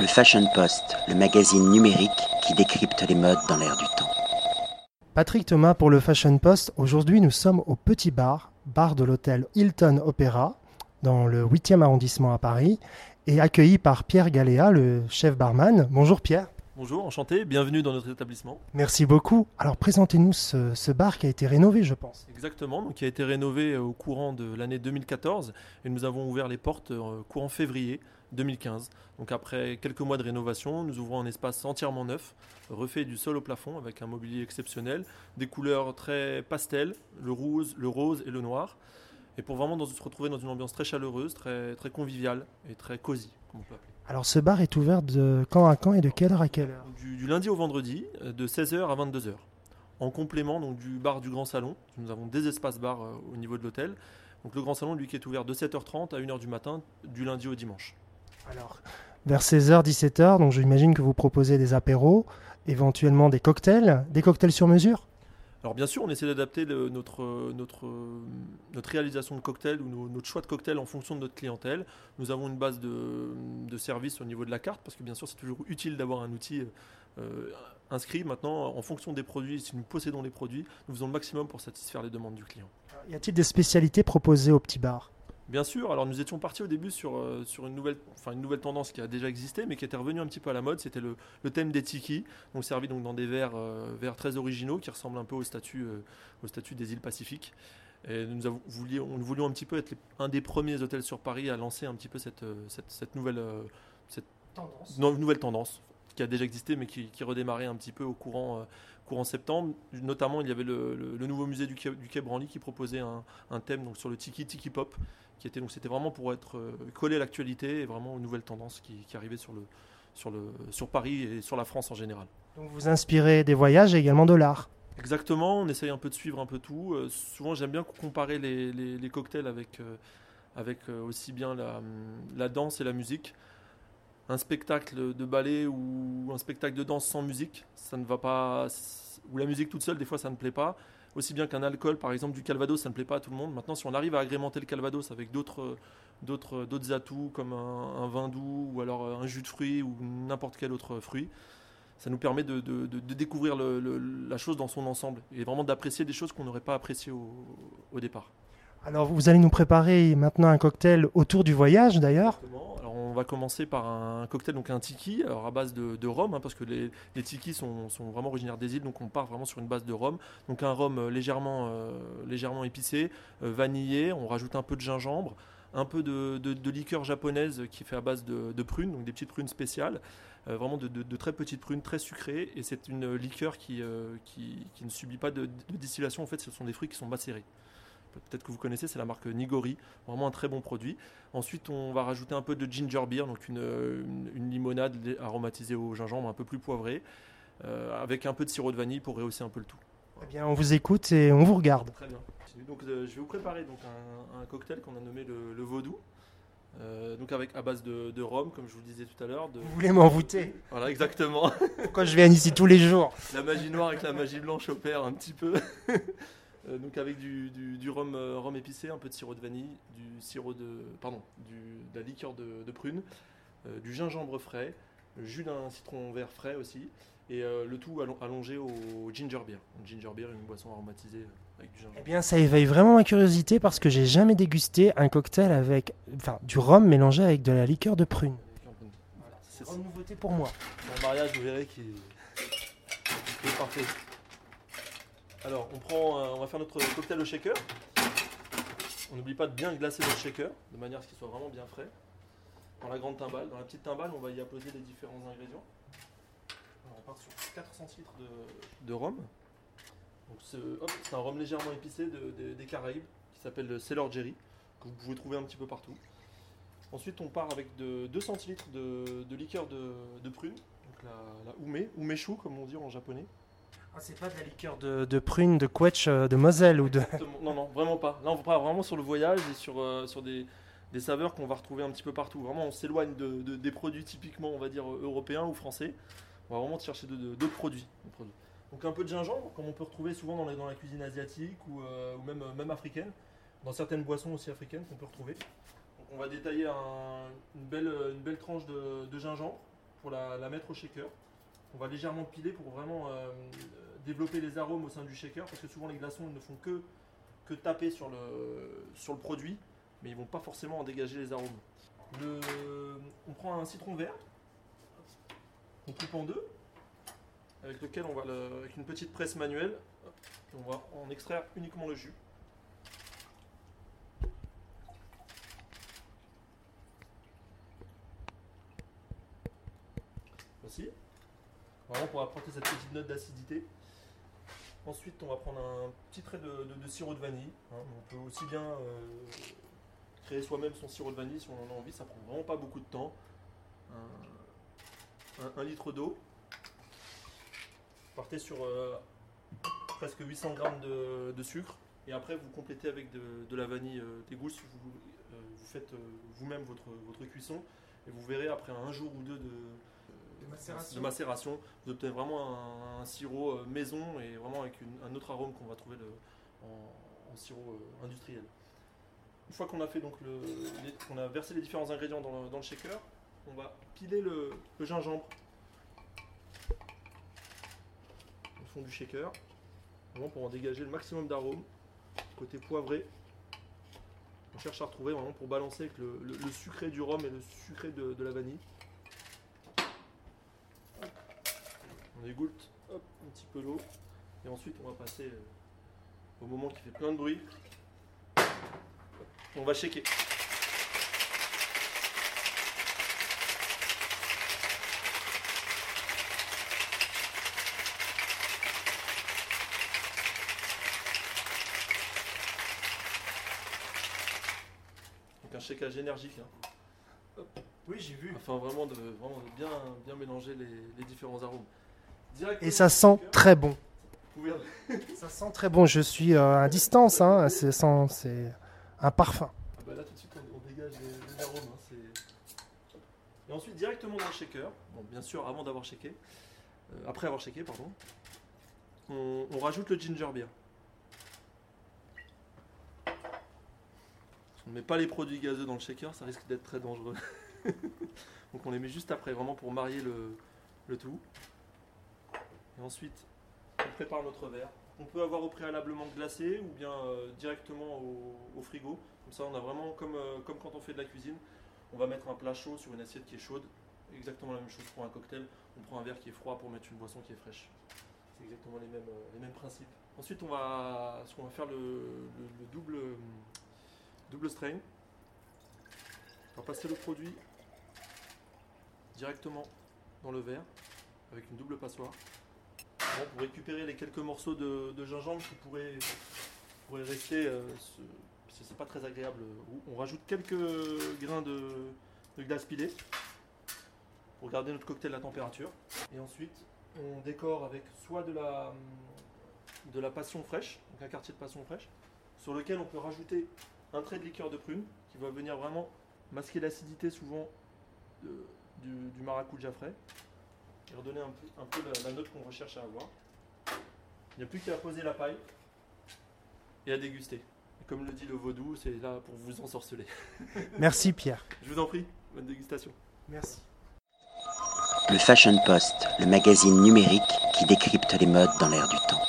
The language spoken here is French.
Le Fashion Post, le magazine numérique qui décrypte les modes dans l'air du temps. Patrick Thomas pour le Fashion Post. Aujourd'hui, nous sommes au Petit Bar, bar de l'hôtel Hilton Opéra, dans le 8e arrondissement à Paris, et accueilli par Pierre Galéa, le chef barman. Bonjour Pierre. Bonjour, enchanté, bienvenue dans notre établissement. Merci beaucoup. Alors présentez-nous ce, ce bar qui a été rénové, je pense. Exactement, donc qui a été rénové au courant de l'année 2014 et nous avons ouvert les portes euh, courant février 2015. Donc après quelques mois de rénovation, nous ouvrons un espace entièrement neuf, refait du sol au plafond avec un mobilier exceptionnel, des couleurs très pastel, le rose, le rose et le noir. Et pour vraiment dans- se retrouver dans une ambiance très chaleureuse, très, très conviviale et très cosy, comme on peut appeler. Alors ce bar est ouvert de quand à quand et de quelle heure à quelle heure? Du lundi au vendredi, euh, de 16h à 22h. En complément donc, du bar du Grand Salon, nous avons des espaces bars euh, au niveau de l'hôtel. Donc le Grand Salon, lui, qui est ouvert de 7h30 à 1h du matin, du lundi au dimanche. Alors, vers 16h, 17h, donc j'imagine que vous proposez des apéros, éventuellement des cocktails, des cocktails sur mesure? Alors bien sûr, on essaie d'adapter notre, notre, notre réalisation de cocktails ou notre choix de cocktails en fonction de notre clientèle. Nous avons une base de, de service au niveau de la carte, parce que bien sûr, c'est toujours utile d'avoir un outil euh, inscrit. Maintenant, en fonction des produits, si nous possédons les produits, nous faisons le maximum pour satisfaire les demandes du client. Y a-t-il des spécialités proposées au petit bar? Bien sûr, alors nous étions partis au début sur, euh, sur une, nouvelle, enfin, une nouvelle tendance qui a déjà existé, mais qui était revenue un petit peu à la mode, c'était le, le thème des tiki, donc servi donc dans des verres, euh, verres très originaux qui ressemblent un peu au statut, euh, au statut des îles Pacifiques. Et nous avons voulions un petit peu être les- un des premiers hôtels sur Paris à lancer un petit peu cette, cette, cette nouvelle, Tendance. non, nouvelle tendance qui a déjà existé mais qui, qui redémarrait un petit peu au courant, euh, courant septembre. Notamment, il y avait le, le- le nouveau musée du Quai, du Quai Branly qui proposait un, un thème donc, sur le tiki, tiki pop, qui était donc c'était vraiment pour être euh, collé à l'actualité et vraiment aux nouvelles tendances qui, qui arrivaient sur, le, sur, le, sur Paris et sur la France en général. Donc vous inspirez des voyages et également de l'art. Exactement, on essaye un peu de suivre un peu tout. Euh, souvent, j'aime bien comparer les, les- les cocktails avec, euh, avec euh, aussi bien la, la danse et la musique. Un spectacle de ballet ou un spectacle de danse sans musique, ça ne va pas. Ou la musique toute seule, des fois, ça ne plaît pas. Aussi bien qu'un alcool, par exemple, du calvados, ça ne plaît pas à tout le monde. Maintenant, si on arrive à agrémenter le calvados avec d'autres d'autres d'autres atouts comme un, un vin doux ou alors un jus de fruits ou n'importe quel autre fruit, ça nous permet de, de- de- de découvrir le- le- la chose dans son ensemble et vraiment d'apprécier des choses qu'on n'aurait pas appréciées au, au départ. Alors vous allez nous préparer maintenant un cocktail autour du voyage d'ailleurs. Alors va commencer par un cocktail, donc un tiki, à base de, rhum, hein, parce que les, les tikis sont, vraiment originaires des îles, donc on part vraiment sur une base de rhum. Donc un rhum euh, légèrement, euh, légèrement épicé, euh, vanillé, on rajoute un peu de gingembre, un peu de, liqueur japonaise qui fait à base de, prunes, donc des petites prunes spéciales, vraiment de, très petites prunes, très sucrées, et c'est une liqueur qui, qui, qui ne subit pas de, de distillation, en fait ce sont des fruits qui sont macérés. Peut-être que vous connaissez, c'est la marque Nigori, vraiment un très bon produit. Ensuite, on va rajouter un peu de ginger beer, donc une, une- une limonade aromatisée au gingembre, un peu plus poivrée, euh, avec un peu de sirop de vanille pour rehausser un peu le tout. Eh bien on vous écoute et on vous regarde. Très bien. Donc, euh, je vais vous préparer donc un, un cocktail qu'on a nommé le, le vaudou, euh, donc avec à base de, de rhum, comme je vous le disais tout à l'heure. de- Vous voulez m'envoûter Voilà, exactement. Pourquoi je viens ici tous les jours? La magie noire avec la magie blanche opère un petit peu. Euh, donc avec du, du- du rhum, euh, rhum épicé, un peu de sirop de vanille, du sirop de, pardon, du, de la liqueur de, de prune, euh, du gingembre frais, le jus d'un citron vert frais aussi, et le tout allon- allongé au ginger beer. Ginger beer, une boisson aromatisée avec du gingembre. Eh bien ça éveille vraiment ma curiosité parce que j'ai jamais dégusté un cocktail avec enfin, du rhum mélangé avec de la liqueur de prune. C'est C'est une nouveauté pour moi. Mon mariage, vous verrez, qui est parfait. Alors, on prend, euh, on va faire notre cocktail au shaker. On n'oublie pas de bien glacer notre shaker, de manière à ce qu'il soit vraiment bien frais. Dans la grande timbale, dans la petite timbale, on va y apposer les différents ingrédients. On part sur 400 centilitres de, de rhum. C'est un rhum légèrement épicé de- de- des Caraïbes, qui s'appelle le Sailor Jerry, que vous pouvez trouver un petit peu partout. Ensuite, on part avec de 2 centilitres de, liqueur de, prune, la, la ume, comme on dit en japonais. Ah, c'est pas de la liqueur de, prune, de quetch, euh, de Moselle ou de. Non, non, vraiment pas. Là, on part vraiment sur le voyage et sur, euh, sur des, des saveurs qu'on va retrouver un petit peu partout. Vraiment, on s'éloigne de, de- des produits typiquement, on va dire, euh, européens ou français. On va vraiment chercher d'autres produits. Donc un peu de gingembre, comme on peut retrouver souvent dans, la cuisine asiatique ou, même, même africaine. Dans certaines boissons aussi africaines qu'on peut retrouver. On va détailler un- une, belle, une belle tranche de, de gingembre pour la, la mettre au shaker. On va légèrement piler pour vraiment euh, développer les arômes au sein du shaker parce que souvent les glaçons ne font que, taper sur le, produit mais ils vont pas forcément en dégager les arômes. On prend un citron vert, on coupe en deux, avec avec une petite presse manuelle, on va en extraire uniquement le jus. Vraiment pour apporter cette petite note d'acidité. Ensuite, on va prendre un petit trait de, sirop de vanille. hein. On peut aussi bien euh, créer soi-même son sirop de vanille si on en a envie. Ça prend vraiment pas beaucoup de temps. Un, litre d'eau. Partez sur euh, presque 800 grammes de, sucre. Et après, vous complétez avec de, la vanille euh, d'égout si vous, faites vous-même votre cuisson. Et vous verrez après un jour ou deux de, de macération, vous obtenez vraiment un, sirop euh, maison et vraiment avec un autre arôme qu'on va trouver en, sirop euh, industriel. Une fois qu'on a fait donc le, qu'on a versé les différents ingrédients dans le, shaker, on va piler le, gingembre au fond du shaker, vraiment pour en dégager le maximum d'arômes. Côté poivré, on cherche à retrouver vraiment pour balancer avec le, sucré du rhum et le sucré de la vanille. On égoutte hop, un petit peu l'eau. Et ensuite, on va passer euh, au moment qui fait plein de bruit. On va shaker. Donc un shakage énergique. hein Oui, j'ai vu. afin vraiment de, vraiment de bien, bien mélanger les, les différents arômes. Et ça sent très bon. Ça sent très bon. Je suis euh, à distance. Hein. C'est c'est un parfum. Ah bah là tout de suite on, on dégage les, les arômes. hein, Et ensuite directement dans le shaker, bon, bien sûr avant d'avoir shaké, euh, après avoir shaké pardon, on, on rajoute le ginger beer. On ne met pas les produits gazeux dans le shaker, ça risque d'être très dangereux. Donc on les met juste après, vraiment pour marier le, le tout. Et ensuite, on prépare notre verre. On peut avoir au préalablement glacé ou bien euh, directement au, frigo. Comme ça, on a vraiment comme, euh, comme quand on fait de la cuisine. On va mettre un plat chaud sur une assiette qui est chaude. Exactement la même chose pour un cocktail. On prend un verre qui est froid pour mettre une boisson qui est fraîche. C'est exactement les mêmes, euh, les mêmes principes. Ensuite, on va, va faire le, le- le double, double strain. On va passer le produit directement dans le verre avec une double passoire. Pour récupérer les quelques morceaux de, gingembre qui pourraient, rester, euh, ce- c'est pas très agréable. On rajoute quelques grains de, glace pilée pour garder notre cocktail à température. Et ensuite, on décore avec soit de la, passion fraîche, donc un quartier de passion fraîche, sur lequel on peut rajouter un trait de liqueur de prune qui va venir vraiment masquer l'acidité souvent de- du, du maracuja frais et redonner un peu, un peu la, la note qu'on recherche à avoir. Il n'y a plus qu'à poser la paille et à déguster. Et comme le dit le vaudou, c'est là pour vous ensorceler. Merci Pierre. Je vous en prie, bonne dégustation. Merci. Le Fashion Post, le magazine numérique qui décrypte les modes dans l'air du temps.